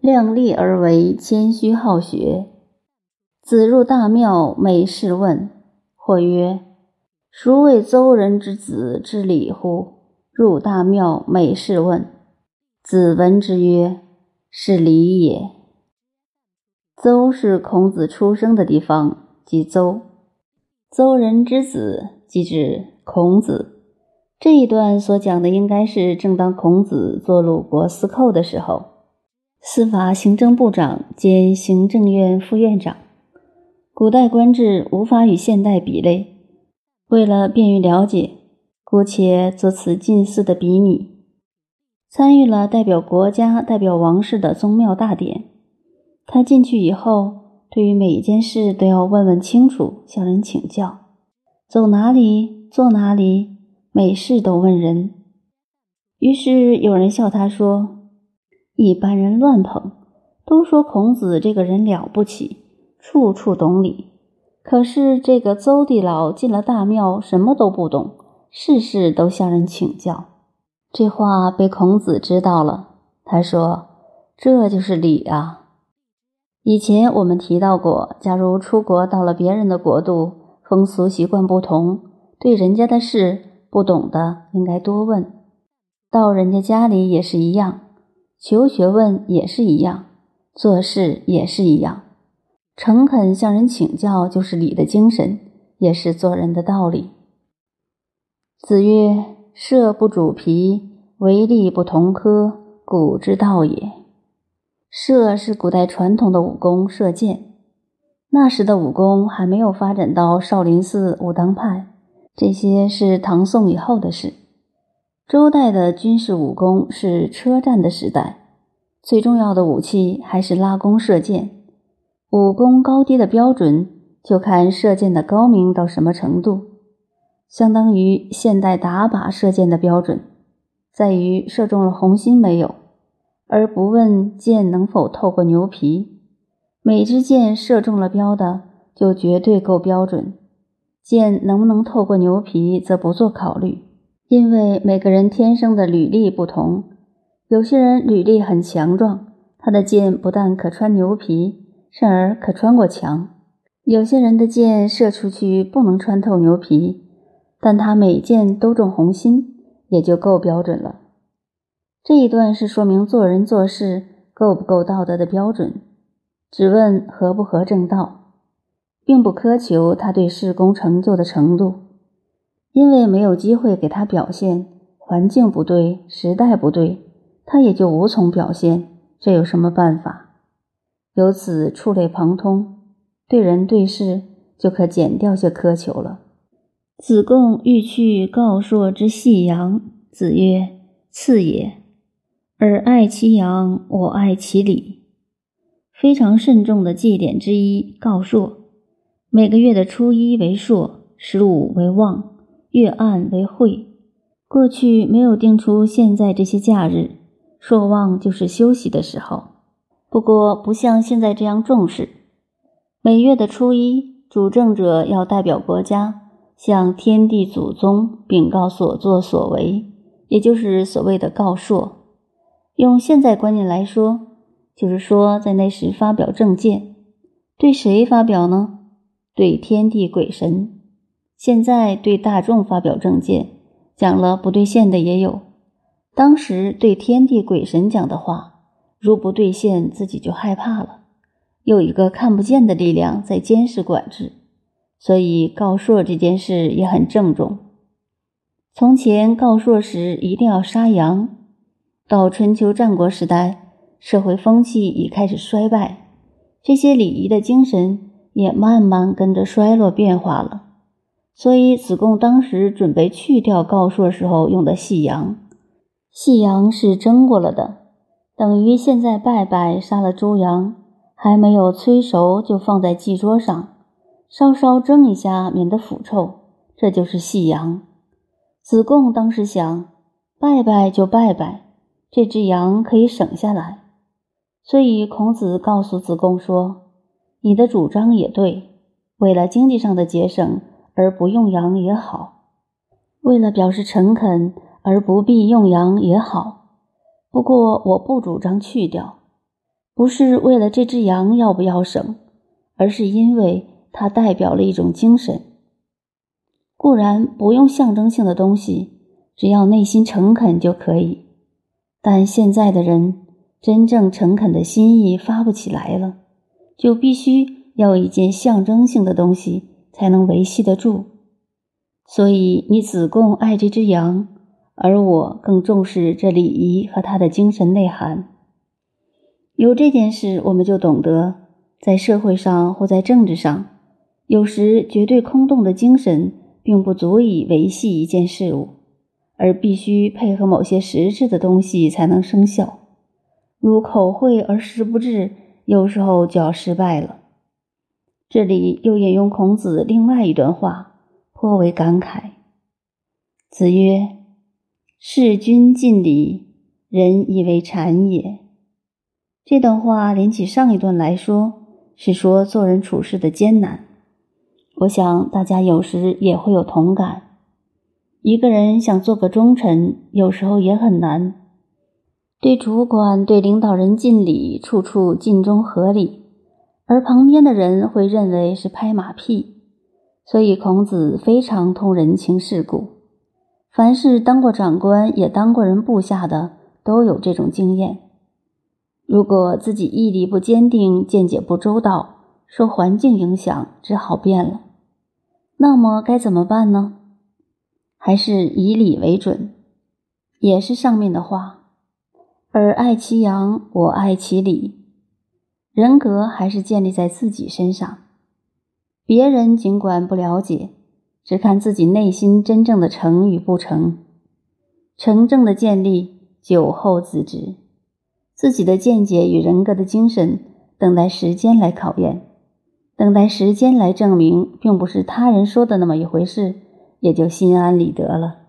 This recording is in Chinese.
量力而为，谦虚好学。子入大庙，每事问。或曰：“孰谓邹人之子之礼乎？”入大庙，每事问。子闻之曰：“是礼也。”邹是孔子出生的地方，即邹。邹人之子，即指孔子。这一段所讲的，应该是正当孔子做鲁国司寇的时候。司法行政部长兼行政院副院长，古代官制无法与现代比类。为了便于了解，姑且做此近似的比拟。参与了代表国家、代表王室的宗庙大典，他进去以后，对于每一件事都要问问清楚，向人请教。走哪里，坐哪里，每事都问人。于是有人笑他说。一般人乱捧，都说孔子这个人了不起，处处懂礼。可是这个邹地老进了大庙，什么都不懂，事事都向人请教。这话被孔子知道了，他说：“这就是礼啊。”以前我们提到过，假如出国到了别人的国度，风俗习惯不同，对人家的事不懂的，应该多问。到人家家里也是一样。求学问也是一样，做事也是一样，诚恳向人请教就是礼的精神，也是做人的道理。子曰：“射不主皮，为利不同科，古之道也。”射是古代传统的武功，射箭。那时的武功还没有发展到少林寺、武当派，这些是唐宋以后的事。周代的军事武功是车战的时代，最重要的武器还是拉弓射箭。武功高低的标准就看射箭的高明到什么程度，相当于现代打靶射箭的标准，在于射中了红心没有，而不问箭能否透过牛皮。每支箭射中了标的，就绝对够标准；箭能不能透过牛皮，则不做考虑。因为每个人天生的履历不同，有些人履历很强壮，他的箭不但可穿牛皮，甚而可穿过墙；有些人的箭射出去不能穿透牛皮，但他每箭都中红心，也就够标准了。这一段是说明做人做事够不够道德的标准，只问合不合正道，并不苛求他对事功成就的程度。因为没有机会给他表现，环境不对，时代不对，他也就无从表现。这有什么办法？由此触类旁通，对人对事就可减掉些苛求了。子贡欲去告朔之细阳，子曰：“次也。尔爱其阳，我爱其礼。”非常慎重的祭典之一，告朔。每个月的初一为朔，十五为望。月暗为晦，过去没有定出现在这些假日，朔望就是休息的时候。不过不像现在这样重视。每月的初一，主政者要代表国家向天地祖宗禀告所作所为，也就是所谓的告朔。用现在观念来说，就是说在那时发表政见，对谁发表呢？对天地鬼神。现在对大众发表政见，讲了不兑现的也有。当时对天地鬼神讲的话，如不兑现，自己就害怕了，有一个看不见的力量在监视管制。所以告朔这件事也很郑重。从前告朔时一定要杀羊，到春秋战国时代，社会风气已开始衰败，这些礼仪的精神也慢慢跟着衰落变化了。所以子贡当时准备去掉告朔时候用的细羊，细羊是蒸过了的，等于现在拜拜杀了猪羊，还没有催熟就放在祭桌上，稍稍蒸一下，免得腐臭，这就是细羊。子贡当时想，拜拜就拜拜，这只羊可以省下来，所以孔子告诉子贡说：“你的主张也对，为了经济上的节省。”而不用羊也好，为了表示诚恳而不必用羊也好。不过我不主张去掉，不是为了这只羊要不要省，而是因为它代表了一种精神。固然不用象征性的东西，只要内心诚恳就可以。但现在的人真正诚恳的心意发不起来了，就必须要一件象征性的东西才能维系得住。所以你子贡爱这只羊，而我更重视这礼仪和它的精神内涵。有这件事，我们就懂得，在社会上或在政治上，有时绝对空洞的精神并不足以维系一件事物，而必须配合某些实质的东西才能生效。如口惠而实不至，有时候就要失败了。这里又引用孔子另外一段话，颇为感慨。子曰：“事君尽礼，人以为谄也。”这段话连起上一段来说，是说做人处事的艰难。我想大家有时也会有同感。一个人想做个忠臣，有时候也很难。对主管、对领导人尽礼，处处尽忠合理，而旁边的人会认为是拍马屁。所以孔子非常通人情世故。凡是当过长官，也当过人部下的，都有这种经验。如果自己毅力不坚定，见解不周到，受环境影响，只好变了，那么该怎么办呢？还是以礼为准，也是上面的话。而爱其羊，我爱其礼。人格还是建立在自己身上，别人尽管不了解，只看自己内心真正的成与不成。成正的建立，酒后自知。自己的见解与人格的精神，等待时间来考验，等待时间来证明，并不是他人说的那么一回事，也就心安理得了。